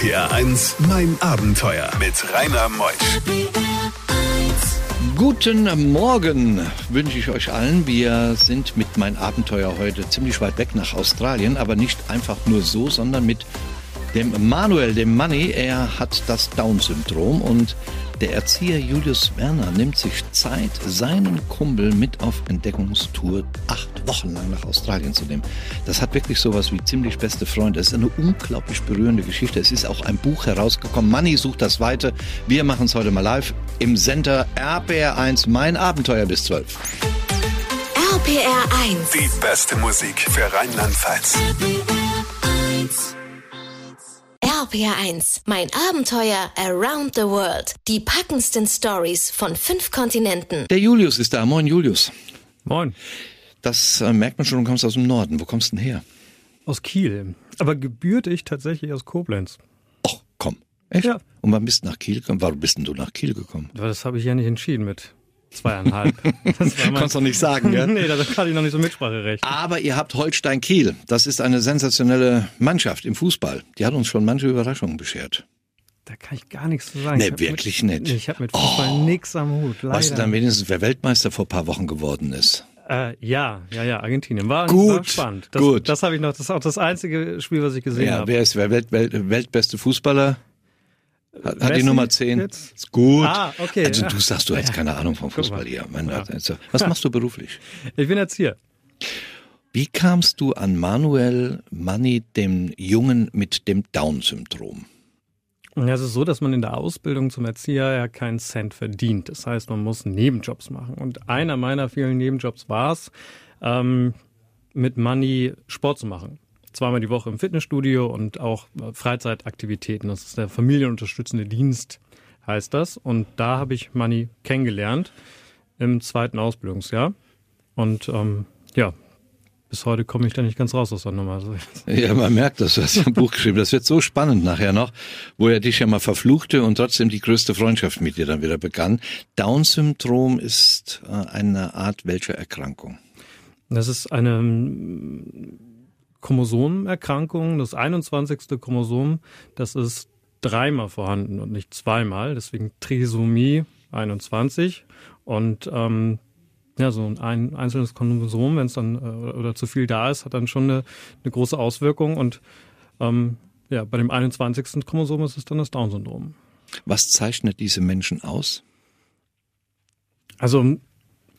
RPR 1, mein Abenteuer mit Rainer Meusch. Guten Morgen wünsche ich euch allen. Wir sind mit mein Abenteuer heute ziemlich weit weg nach Australien, aber nicht einfach nur so, sondern mit dem Manuel, dem Manny. Er hat das Down-Syndrom und der Erzieher Julius Werner nimmt sich Zeit, seinen Kumpel mit auf Entdeckungstour acht Wochen lang nach Australien zu nehmen. Das hat wirklich sowas wie ziemlich beste Freunde. Es ist eine unglaublich berührende Geschichte. Es ist auch ein Buch herausgekommen. Manni sucht das Weite. Wir machen es heute mal live im Center RPR1 Mein Abenteuer bis 12. RPR1. Die beste Musik für Rheinland-Pfalz. RPR1. RPR1, mein Abenteuer Around the World. Die packendsten Stories von fünf Kontinenten. Der Julius ist da. Moin, Julius. Moin. Das äh, merkt man schon, du kommst aus dem Norden. Wo kommst du denn her? Aus Kiel. Aber gebührt ich tatsächlich aus Koblenz. Ach, komm. Echt? Ja. Und wann bist du nach Kiel gekommen? Warum bist denn du nach Kiel gekommen? Das habe ich ja nicht entschieden mit zweieinhalb. Das mein- Kannst doch nicht sagen, gell? nee, da hatte ich noch nicht so Mitspracherecht. Aber ihr habt Holstein Kiel. Das ist eine sensationelle Mannschaft im Fußball. Die hat uns schon manche Überraschungen beschert. Da kann ich gar nichts zu sagen. Nee, wirklich mit, nicht. Ich habe mit Fußball nix am Hut. Leider. Weißt du dann wenigstens, wer Weltmeister vor ein paar Wochen geworden ist? äh, ja, ja, ja, Argentinien. War, Gut, war spannend. Das, gut. Das habe ich noch. Das ist auch das einzige Spiel, was ich gesehen Ja, habe. wer ist wer Welt, Welt, weltbeste Fußballer? Hat, hat die Nummer 10. jetzt? Ist gut. Ah, okay. Also du sagst, du hättest Ja. keine Ahnung vom Fußball hier. Ja. also, was machst du beruflich? Ich bin Erzieher. Wie kamst du an Manuel Manni, dem Jungen mit dem Down-Syndrom? Ja, es ist so, dass man in der Ausbildung zum Erzieher ja keinen Cent verdient. Das heißt, man muss Nebenjobs machen. Und einer meiner vielen Nebenjobs war es, ähm, mit Money Sport zu machen. Zweimal die Woche im Fitnessstudio und auch äh, Freizeitaktivitäten. Das ist der familienunterstützende Dienst, heißt das. Und da habe ich Money kennengelernt im zweiten Ausbildungsjahr. Und ähm, ja, bis heute komme ich da nicht ganz raus aus der Nummer. Also, Ja, man merkt das, du hast ja ein Buch geschrieben. Das wird so spannend nachher noch, wo er dich ja mal verfluchte und trotzdem die größte Freundschaft mit dir dann wieder begann. Down-Syndrom ist äh, eine Art welcher Erkrankung? Das ist eine ähm, Chromosomenerkrankung, das 21. Chromosom, das ist dreimal vorhanden und nicht zweimal, deswegen Trisomie 21. Und ähm, ja, so ein einzelnes Chromosom, wenn es dann äh, oder zu viel da ist, hat dann schon eine, eine große Auswirkung. Und ähm, ja, bei dem 21. Chromosom ist es dann das Down-Syndrom. Was zeichnet diese Menschen aus? Also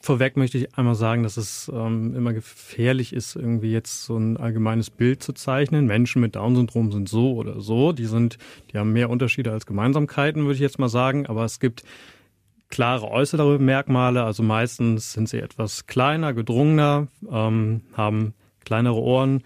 vorweg möchte ich einmal sagen, dass es ähm, immer gefährlich ist, irgendwie jetzt so ein allgemeines Bild zu zeichnen. Menschen mit Down-Syndrom sind so oder so. Die sind, die haben mehr Unterschiede als Gemeinsamkeiten, würde ich jetzt mal sagen. Aber es gibt klare äußere Merkmale. Also meistens sind sie etwas kleiner, gedrungener, ähm, haben kleinere Ohren,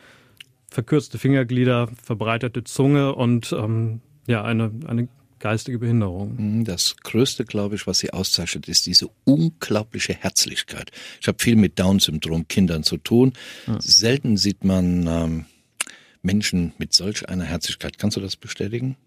verkürzte Fingerglieder, verbreiterte Zunge und ähm, ja eine eine geistige Behinderung. Hm, Das Größte, glaube ich, was sie auszeichnet, ist diese unglaubliche Herzlichkeit. Ich habe viel mit Down-Syndrom Kindern zu tun. Selten sieht man ähm, Menschen mit solch einer Herzlichkeit. Kannst du das bestätigen?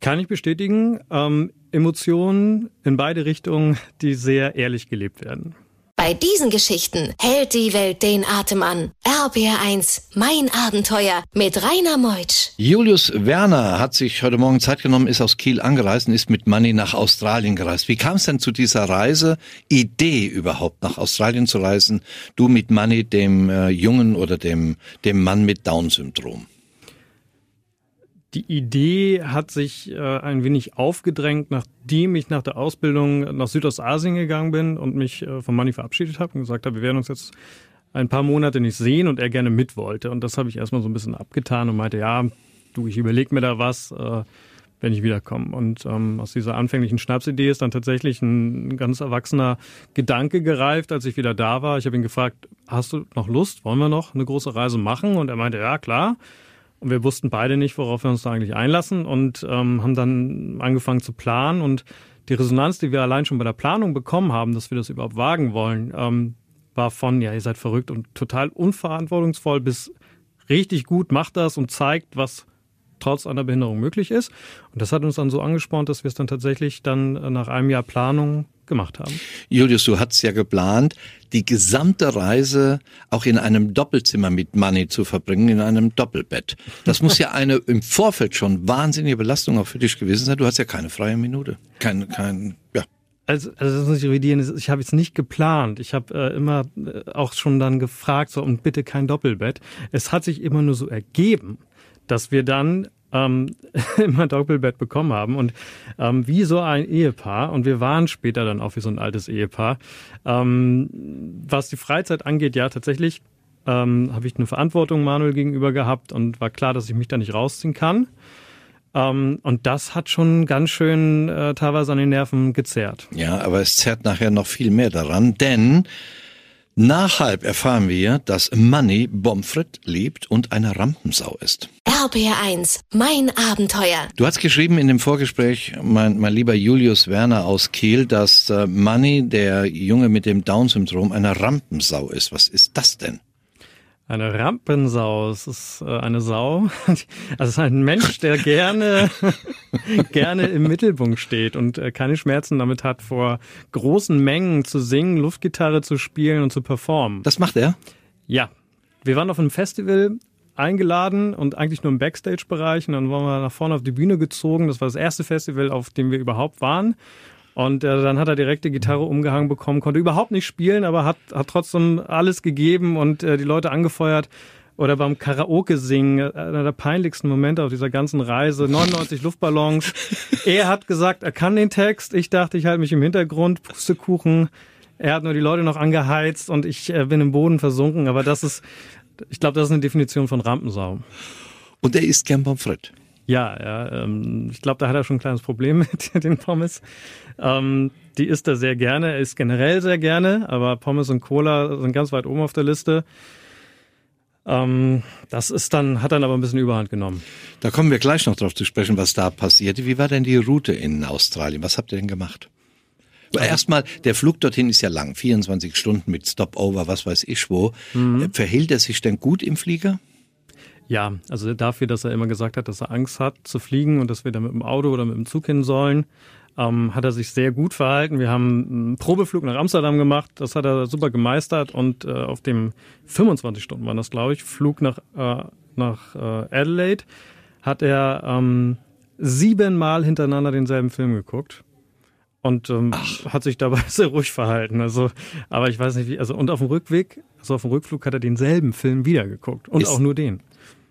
Kann ich bestätigen. Ähm, Emotionen in beide Richtungen, die sehr ehrlich gelebt werden. Bei diesen Geschichten hält die Welt den Atem an. RPR 1. Mein Abenteuer mit Rainer Meutsch. Julius Werner hat sich heute Morgen Zeit genommen, ist aus Kiel angereist und ist mit Manny nach Australien gereist. Wie kam es denn zu dieser Reise, Idee überhaupt nach Australien zu reisen? Du mit Manny, dem äh, Jungen oder dem, dem Mann mit Down-Syndrom? Die Idee hat sich äh, ein wenig aufgedrängt, nachdem ich nach der Ausbildung nach Südostasien gegangen bin und mich äh, von Manni verabschiedet habe und gesagt habe, wir werden uns jetzt ein paar Monate nicht sehen und er gerne mit wollte. Und das habe ich erstmal so ein bisschen abgetan und meinte, ja, du, ich überlege mir da was, äh, wenn ich wiederkomme. Und ähm, aus dieser anfänglichen Schnapsidee ist dann tatsächlich ein ganz erwachsener Gedanke gereift, als ich wieder da war. Ich habe ihn gefragt, hast du noch Lust? Wollen wir noch eine große Reise machen? Und er meinte, ja, klar. Und wir wussten beide nicht, worauf wir uns da eigentlich einlassen und ähm, haben dann angefangen zu planen. Und die Resonanz, die wir allein schon bei der Planung bekommen haben, dass wir das überhaupt wagen wollen, ähm, war von, ja, ihr seid verrückt und total unverantwortungsvoll bis richtig gut, macht das und zeigt, was trotz einer Behinderung möglich ist. Und das hat uns dann so angespornt, dass wir es dann tatsächlich dann äh, nach einem Jahr Planung gemacht haben. Julius, du hattest ja geplant, die gesamte Reise auch in einem Doppelzimmer mit Money zu verbringen, in einem Doppelbett. Das muss ja eine im Vorfeld schon wahnsinnige Belastung auch für dich gewesen sein. Du hast ja keine freie Minute. Kein, kein, ja. Also, also das muss ich revidieren. Ich habe jetzt nicht geplant. Ich habe äh, immer äh, auch schon dann gefragt, so und bitte kein Doppelbett. Es hat sich immer nur so ergeben, dass wir dann ähm, immer Doppelbett bekommen haben und ähm, wie so ein Ehepaar und wir waren später dann auch wie so ein altes Ehepaar. Ähm, was die Freizeit angeht, ja tatsächlich ähm, habe ich eine Verantwortung Manuel gegenüber gehabt und war klar, dass ich mich da nicht rausziehen kann. Ähm, und das hat schon ganz schön äh, teilweise an den Nerven gezerrt. Ja, aber es zerrt nachher noch viel mehr daran, denn nach halb erfahren wir, dass Money Bomfred liebt und eine Rampensau ist. RBR1, mein Abenteuer. Du hast geschrieben in dem Vorgespräch, mein, mein lieber Julius Werner aus Kiel, dass äh, Money, der Junge mit dem Down-Syndrom, eine Rampensau ist. Was ist das denn? Eine Rampensau, es ist äh, eine Sau. Also es ist ein Mensch, der gerne, gerne im Mittelpunkt steht und äh, keine Schmerzen damit hat, vor großen Mengen zu singen, Luftgitarre zu spielen und zu performen. Das macht er? Ja. Wir waren auf einem Festival eingeladen und eigentlich nur im Backstage-Bereich und dann waren wir nach vorne auf die Bühne gezogen. Das war das erste Festival, auf dem wir überhaupt waren. Und äh, dann hat er direkt die Gitarre umgehangen bekommen, konnte überhaupt nicht spielen, aber hat, hat trotzdem alles gegeben und äh, die Leute angefeuert. Oder beim Karaoke singen, einer der peinlichsten Momente auf dieser ganzen Reise, 99 Luftballons. er hat gesagt, er kann den Text. Ich dachte, ich halte mich im Hintergrund, Pustekuchen. Er hat nur die Leute noch angeheizt und ich äh, bin im Boden versunken. Aber das ist, ich glaube, das ist eine Definition von Rampensau. Und er isst gern Pommes frites. Ja, ja ähm, ich glaube, da hat er schon ein kleines Problem mit den Pommes. Ähm, die isst er sehr gerne, er isst generell sehr gerne, aber Pommes und Cola sind ganz weit oben auf der Liste. Ähm, das ist dann, hat dann aber ein bisschen Überhand genommen. Da kommen wir gleich noch drauf zu sprechen, was da passierte. Wie war denn die Route in Australien? Was habt ihr denn gemacht? Also Erstmal, der Flug dorthin ist ja lang, 24 Stunden mit Stopover, was weiß ich wo. Mhm. Verhielt er sich denn gut im Flieger? Ja, also dafür, dass er immer gesagt hat, dass er Angst hat zu fliegen und dass wir da mit dem Auto oder mit dem Zug hin sollen, ähm, hat er sich sehr gut verhalten. Wir haben einen Probeflug nach Amsterdam gemacht, das hat er super gemeistert und äh, auf dem 25 Stunden waren das, glaube ich, Flug nach, äh, nach äh, Adelaide hat er ähm, siebenmal hintereinander denselben Film geguckt und ähm, hat sich dabei sehr ruhig verhalten. Also, aber ich weiß nicht wie. Also und auf dem Rückweg, also auf dem Rückflug hat er denselben Film wieder geguckt und Ist, auch nur den.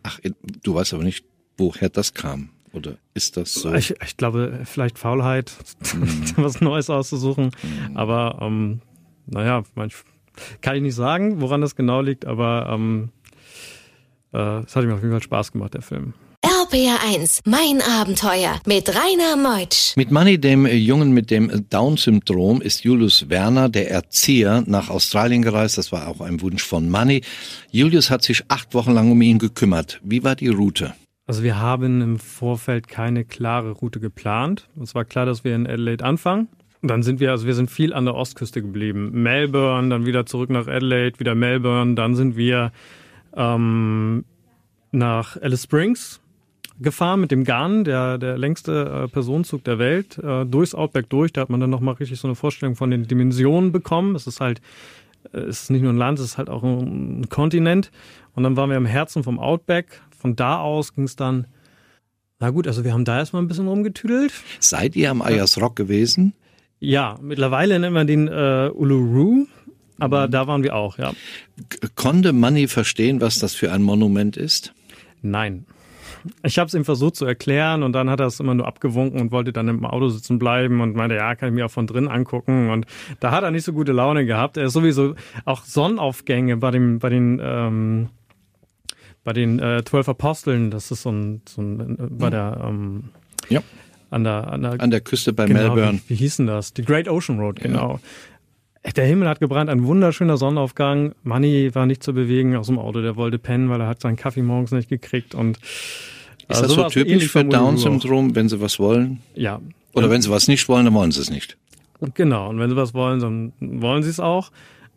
Ach, du weißt aber nicht, woher das kam. Oder ist das so? Ich, ich glaube, vielleicht Faulheit, mhm. was Neues auszusuchen. Mhm. Aber ähm, naja, kann ich nicht sagen, woran das genau liegt, aber ähm, äh, es hat mir auf jeden Fall Spaß gemacht, der Film. RPR1, mein Abenteuer mit Rainer Meutsch. Mit Manny, dem Jungen mit dem Down-Syndrom, ist Julius Werner, der Erzieher, nach Australien gereist. Das war auch ein Wunsch von Manny. Julius hat sich acht Wochen lang um ihn gekümmert. Wie war die Route? Also wir haben im Vorfeld keine klare Route geplant. Es war klar, dass wir in Adelaide anfangen. Und dann sind wir, also wir sind viel an der Ostküste geblieben. Melbourne, dann wieder zurück nach Adelaide, wieder Melbourne. Dann sind wir ähm, nach Alice Springs gefahren mit dem Garn, der, der längste äh, Personenzug der Welt, äh, durchs Outback durch. Da hat man dann nochmal richtig so eine Vorstellung von den Dimensionen bekommen. Es ist halt, äh, es ist nicht nur ein Land, es ist halt auch ein, ein Kontinent. Und dann waren wir im Herzen vom Outback. Von da aus ging es dann, na gut, also wir haben da erstmal ein bisschen rumgetüdelt. Seid ihr am Ayers Rock gewesen? Ja, mittlerweile nennen wir den äh, Uluru. Aber mhm. da waren wir auch, ja. Konnte Manny verstehen, was das für ein Monument ist? Nein. Ich habe es ihm versucht zu erklären und dann hat er es immer nur abgewunken und wollte dann im Auto sitzen bleiben und meinte, ja, kann ich mir auch von drin angucken. Und da hat er nicht so gute Laune gehabt. Er ist sowieso auch Sonnenaufgänge bei dem, bei den ähm, bei den äh, zwölf Aposteln, das ist so ein, so ein äh, bei der ähm, ja. an der an der, an der Küste bei genau, Melbourne. Wie, wie hieß denn das? Die Great Ocean Road, genau. Ja. Der Himmel hat gebrannt, ein wunderschöner Sonnenaufgang. Manny war nicht zu bewegen aus dem Auto, der wollte pennen, weil er hat seinen Kaffee morgens nicht gekriegt und ist das so typisch für Down-Syndrom, wenn sie was wollen? Ja. Oder wenn sie was nicht wollen, dann wollen sie es nicht. Genau, und wenn sie was wollen, dann wollen sie es auch.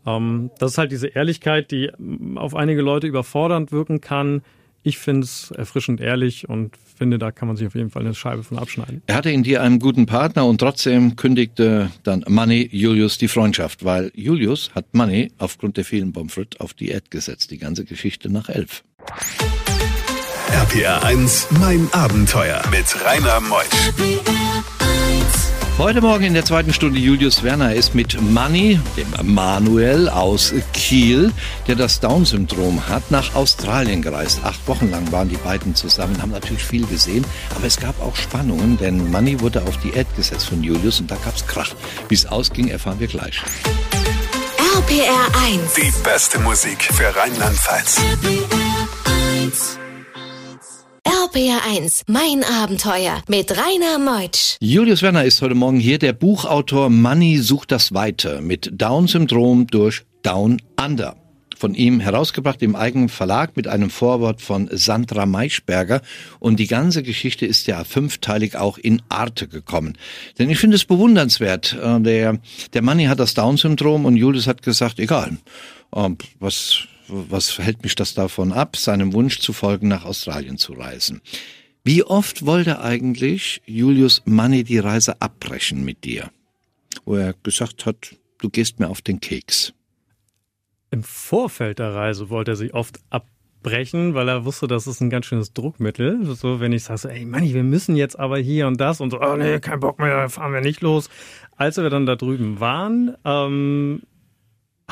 Ähm, das ist halt diese Ehrlichkeit, die auf einige Leute überfordernd wirken kann. ich finde es erfrischend ehrlich und finde, da kann man sich auf jeden Fall eine Scheibe von abschneiden. Er hatte in dir einen guten Partner und trotzdem kündigte dann Money Julius die Freundschaft, weil Julius hat Money aufgrund der vielen Pommes auf Diät gesetzt. Die ganze Geschichte nach elf. RPR 1, mein Abenteuer mit Rainer Meusch. Heute Morgen in der zweiten Stunde Julius Werner ist mit Manny, dem Manuel aus Kiel, der das Down-Syndrom hat, nach Australien gereist. Acht Wochen lang waren die beiden zusammen, haben natürlich viel gesehen, aber es gab auch Spannungen, denn Manny wurde auf Diät gesetzt von Julius und da gab's Krach. Wie es ausging, erfahren wir gleich. RPR 1. Die beste Musik für Rheinland-Pfalz. RPR 1, mein Abenteuer mit Rainer Meutsch. Julius Werner ist heute Morgen hier, der Buchautor Money sucht das Weite mit Down-Syndrom durch Down Under. Von ihm herausgebracht im eigenen Verlag mit einem Vorwort von Sandra Maischberger. Und die ganze Geschichte ist ja fünfteilig auch in Arte gekommen. Denn ich finde es bewundernswert. Äh, der, der Money hat das Down-Syndrom und Julius hat gesagt, egal, äh, was was hält mich das davon ab, seinem Wunsch zu folgen, nach Australien zu reisen? Wie oft wollte eigentlich Julius Money die Reise abbrechen mit dir? Wo er gesagt hat, du gehst mir auf den Keks. Im Vorfeld der Reise wollte er sich oft abbrechen, weil er wusste, das ist ein ganz schönes Druckmittel. So, wenn ich sage, ey Manni, wir müssen jetzt aber hier und das und so, oh nee, kein Bock mehr, fahren wir nicht los. Als wir dann da drüben waren, ähm,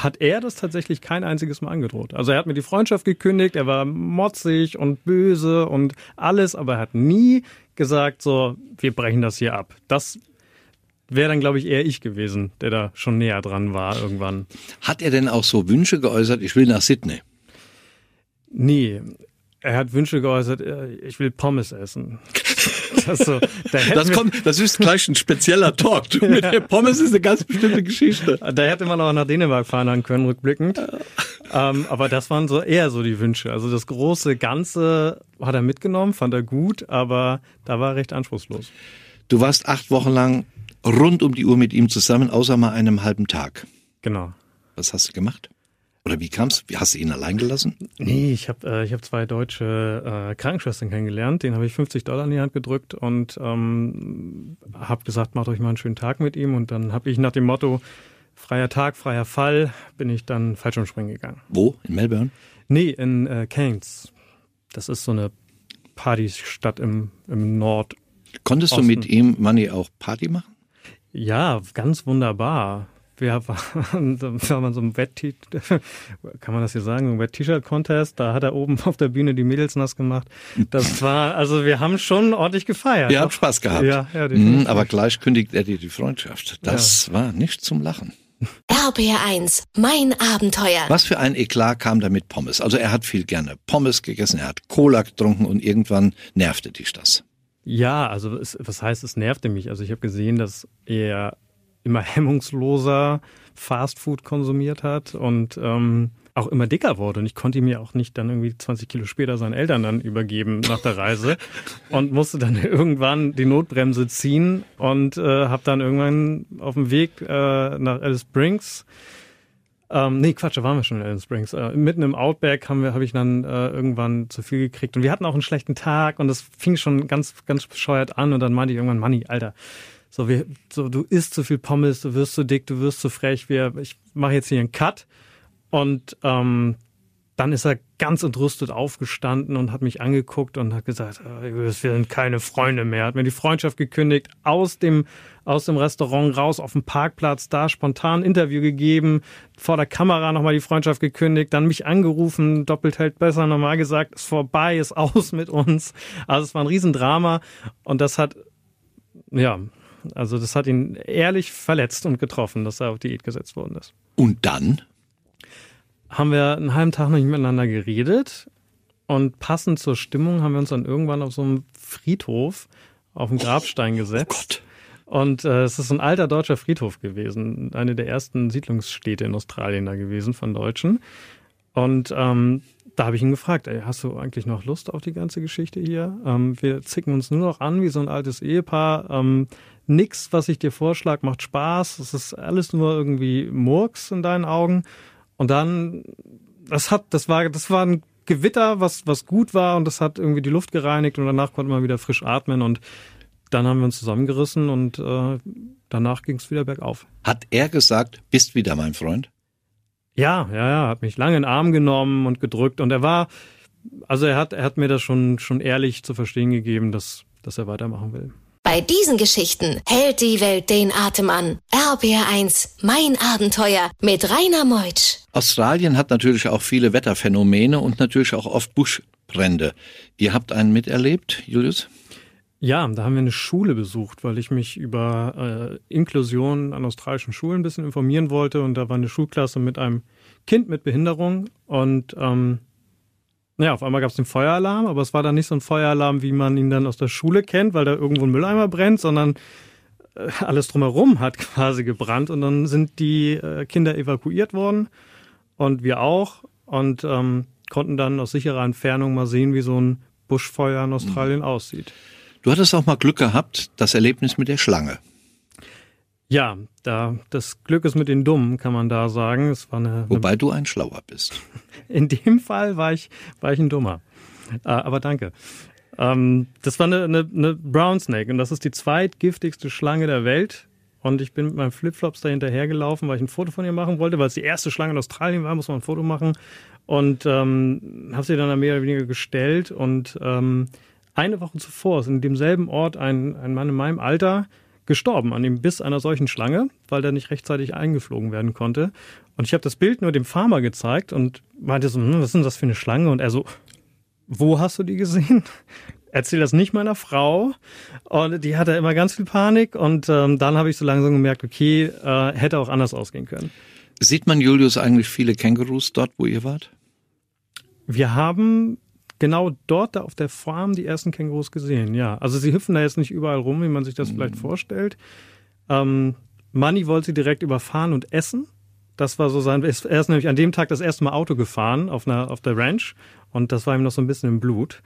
hat er das tatsächlich kein einziges Mal angedroht. Also er hat mir die Freundschaft gekündigt, er war motzig und böse und alles, aber er hat nie gesagt, so, wir brechen das hier ab. Das wäre dann, glaube ich, eher ich gewesen, der da schon näher dran war irgendwann. Hat er denn auch so Wünsche geäußert, ich will nach Sydney? Nee, er hat Wünsche geäußert, äh, ich will Pommes essen. Das, so, da das, kommt, das ist gleich ein spezieller Talk. Du, mit der Pommes ist eine ganz bestimmte Geschichte. Da hätte man auch nach Dänemark fahren können, rückblickend. ähm, aber das waren so eher so die Wünsche. Also das große Ganze hat er mitgenommen, fand er gut, aber da war er recht anspruchslos. Du warst acht Wochen lang rund um die Uhr mit ihm zusammen, außer mal einem halben Tag. Genau. Was hast du gemacht? Oder wie kam's? Wie hast du ihn allein gelassen? Nee, ich habe äh, ich hab zwei deutsche äh, Krankenschwestern kennengelernt. Den habe ich 50 Dollar in die Hand gedrückt und ähm, habe gesagt, macht euch mal einen schönen Tag mit ihm. Und dann habe ich nach dem Motto freier Tag, freier Fall, bin ich dann Fallschirmspringen gegangen. Wo? In Melbourne? Nee, in äh, Keynes. Das ist so eine Partystadt im, im Nord. Konntest du mit ihm, Manni, auch Party machen? Ja, ganz wunderbar wir waren, waren so einem Wett kann man das hier sagen, ein Wet-T-Shirt-Contest, da hat er oben auf der Bühne die Mädels nass gemacht. Das war, also wir haben schon ordentlich gefeiert. Ihr habt Spaß gehabt. Ja, ja mhm, Aber gleich kündigt er dir die Freundschaft. Das ja. war nicht zum Lachen. RBR1, mein Abenteuer. Was für ein Eklat kam da mit Pommes? Also er hat viel gerne Pommes gegessen, er hat Cola getrunken und irgendwann nervte dich das. Ja, also es, was heißt, es nervte mich. Also ich habe gesehen, dass er immer hemmungsloser Fastfood konsumiert hat und ähm, auch immer dicker wurde. Und ich konnte ihm ja auch nicht dann irgendwie 20 Kilo später seinen Eltern dann übergeben nach der Reise und musste dann irgendwann die Notbremse ziehen und äh, habe dann irgendwann auf dem Weg äh, nach Alice Springs ähm, nee, Quatsch, da waren wir schon in Alice Springs. Äh, mitten im Outback haben wir, habe ich dann äh, irgendwann zu viel gekriegt. Und wir hatten auch einen schlechten Tag und es fing schon ganz, ganz bescheuert an. Und dann meinte ich irgendwann, Manni, Alter, so, wir, so du isst zu viel Pommes, du wirst zu dick, du wirst zu frech. Wir, ich mache jetzt hier einen Cut. Und ähm, dann ist er ganz entrüstet aufgestanden und hat mich angeguckt und hat gesagt, äh, wir sind keine Freunde mehr. Hat mir die Freundschaft gekündigt, aus dem, aus dem Restaurant raus auf dem Parkplatz, da spontan ein Interview gegeben, vor der Kamera nochmal die Freundschaft gekündigt, dann mich angerufen, doppelt hält besser, nochmal gesagt, ist vorbei, ist aus mit uns. Also es war ein Riesendrama und das hat, ja, also das hat ihn ehrlich verletzt und getroffen, dass er auf Diät gesetzt worden ist. Und dann? Haben wir einen halben Tag noch nicht miteinander geredet und passend zur Stimmung haben wir uns dann irgendwann auf so einem Friedhof auf den Grabstein oh gesetzt. Oh Gott. Und äh, es ist ein alter deutscher Friedhof gewesen, eine der ersten Siedlungsstädte in Australien da gewesen von Deutschen. Und ähm, da habe ich ihn gefragt, ey, hast du eigentlich noch Lust auf die ganze Geschichte hier? Ähm, wir zicken uns nur noch an wie so ein altes Ehepaar. Ähm, nix, was ich dir vorschlag, macht Spaß. Es ist alles nur irgendwie Murks in deinen Augen. Und dann, das hat, das war, das war ein Gewitter, was, was gut war und das hat irgendwie die Luft gereinigt und danach konnte man wieder frisch atmen und dann haben wir uns zusammengerissen und äh, danach ging es wieder bergauf. Hat er gesagt, bist wieder mein Freund? Ja, ja, ja, hat mich lange in den Arm genommen und gedrückt und er war, also er hat, er hat mir das schon, schon ehrlich zu verstehen gegeben, dass, dass er weitermachen will. Bei diesen Geschichten hält die Welt den Atem an. RBR1, mein Abenteuer mit Rainer Meutsch. Australien hat natürlich auch viele Wetterphänomene und natürlich auch oft Buschbrände. Ihr habt einen miterlebt, Julius? Ja, da haben wir eine Schule besucht, weil ich mich über äh, Inklusion an australischen Schulen ein bisschen informieren wollte. Und da war eine Schulklasse mit einem Kind mit Behinderung. Und ähm, ja, auf einmal gab es den Feueralarm, aber es war dann nicht so ein Feueralarm, wie man ihn dann aus der Schule kennt, weil da irgendwo ein Mülleimer brennt, sondern äh, alles drumherum hat quasi gebrannt. Und dann sind die äh, Kinder evakuiert worden und wir auch und ähm, konnten dann aus sicherer Entfernung mal sehen, wie so ein Buschfeuer in Australien mhm. aussieht. Du hattest auch mal Glück gehabt, das Erlebnis mit der Schlange. Ja, da das Glück ist mit den Dummen, kann man da sagen. Es war eine, Wobei eine, du ein Schlauer bist. In dem Fall war ich, war ich ein Dummer. Äh, aber danke. Ähm, das war eine, eine, eine Brown Snake und das ist die zweitgiftigste Schlange der Welt. Und ich bin mit meinem Flipflops da hinterhergelaufen, weil ich ein Foto von ihr machen wollte, weil es die erste Schlange in Australien war, muss man ein Foto machen. Und ähm, habe sie dann mehr oder weniger gestellt und ähm, eine Woche zuvor ist in demselben Ort ein, ein Mann in meinem Alter gestorben an dem Biss einer solchen Schlange, weil der nicht rechtzeitig eingeflogen werden konnte. Und ich habe das Bild nur dem Farmer gezeigt und meinte so, hm, was ist denn das für eine Schlange? Und er so, wo hast du die gesehen? Erzähl das nicht meiner Frau. Und die hatte immer ganz viel Panik. Und ähm, dann habe ich so langsam gemerkt, okay, äh, hätte auch anders ausgehen können. Sieht man Julius eigentlich viele Kängurus dort, wo ihr wart? Wir haben genau dort da auf der Farm die ersten Kängurus gesehen, ja. Also sie hüpfen da jetzt nicht überall rum, wie man sich das mhm. vielleicht vorstellt. Ähm, Manny wollte sie direkt überfahren und essen. Das war so sein, er ist nämlich an dem Tag das erste Mal Auto gefahren auf, einer, auf der Ranch und das war ihm noch so ein bisschen im Blut.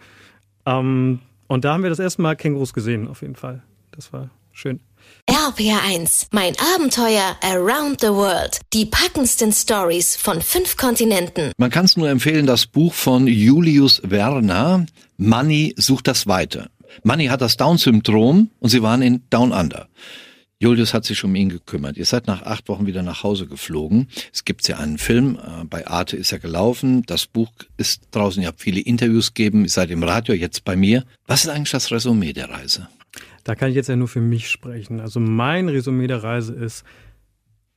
Ähm, und da haben wir das erste Mal Kängurus gesehen, auf jeden Fall. Das war schön. RPR1, mein Abenteuer Around the World. Die packendsten Stories von fünf Kontinenten. Man kann es nur empfehlen, das Buch von Julius Werner, Money sucht das Weite. Money hat das Down-Syndrom und sie waren in Down Under. Julius hat sich um ihn gekümmert. Ihr seid nach acht Wochen wieder nach Hause geflogen. Es gibt ja einen Film, äh, bei Arte ist er gelaufen. Das Buch ist draußen, ihr habt viele Interviews gegeben, ihr seid im Radio, jetzt bei mir. Was ist eigentlich das Resümee der Reise? Da kann ich jetzt ja nur für mich sprechen. Also mein Resümee der Reise ist,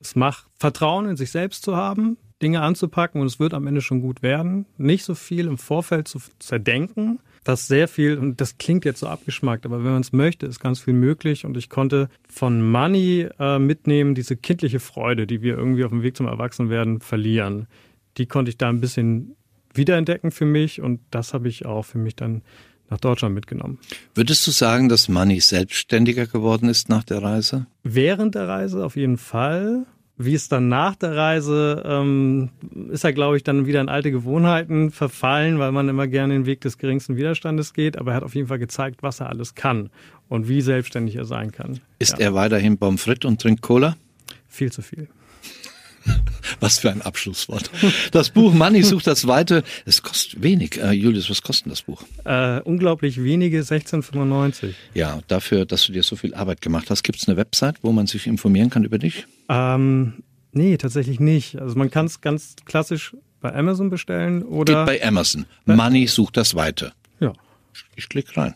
es macht Vertrauen in sich selbst zu haben, Dinge anzupacken und es wird am Ende schon gut werden. Nicht so viel im Vorfeld zu zerdenken. Das sehr viel, und das klingt jetzt so abgeschmackt, aber wenn man es möchte, ist ganz viel möglich. Und ich konnte von Money äh, mitnehmen, diese kindliche Freude, die wir irgendwie auf dem Weg zum Erwachsenwerden verlieren. Die konnte ich da ein bisschen wiederentdecken für mich und das habe ich auch für mich dann nach Deutschland mitgenommen. Würdest du sagen, dass Manny selbstständiger geworden ist nach der Reise? Während der Reise auf jeden Fall. Wie es dann nach der Reise ähm, ist er, glaube ich, dann wieder in alte Gewohnheiten verfallen, weil man immer gerne den Weg des geringsten Widerstandes geht. Aber er hat auf jeden Fall gezeigt, was er alles kann und wie selbstständig er sein kann. Ist ja. er weiterhin Pommes frites und trinkt Cola? Viel zu viel. Was für ein Abschlusswort. Das Buch Money sucht das Weite. Es kostet wenig. Äh, Julius, was kostet das Buch? Äh, unglaublich wenige, 16,95. Ja, dafür, dass du dir so viel Arbeit gemacht hast, gibt es eine Website, wo man sich informieren kann über dich? Ähm, nee, tatsächlich nicht. Also man kann es ganz klassisch bei Amazon bestellen oder. Geht bei Amazon. Money sucht das Weite. Ja. Ich klicke rein.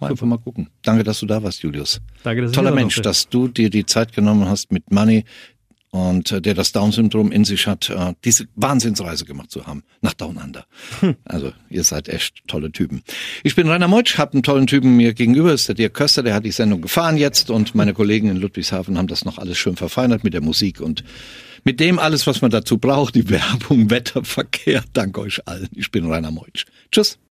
Mal einfach mal gucken. Danke, dass du da warst, Julius. Danke, dass Toller Mensch, dass du dir die Zeit genommen hast, mit Money und äh, der das Down-Syndrom in sich hat, äh, diese Wahnsinnsreise gemacht zu haben nach Down Under. Hm. Also ihr seid echt tolle Typen. Ich bin Rainer Meutsch, habe einen tollen Typen mir gegenüber, ist der Dirk Köster, der hat die Sendung gefahren jetzt und meine Kollegen in Ludwigshafen haben das noch alles schön verfeinert mit der Musik und mit dem alles, was man dazu braucht, die Werbung, Wetter, Verkehr. Danke euch allen. Ich bin Rainer Meutsch. Tschüss.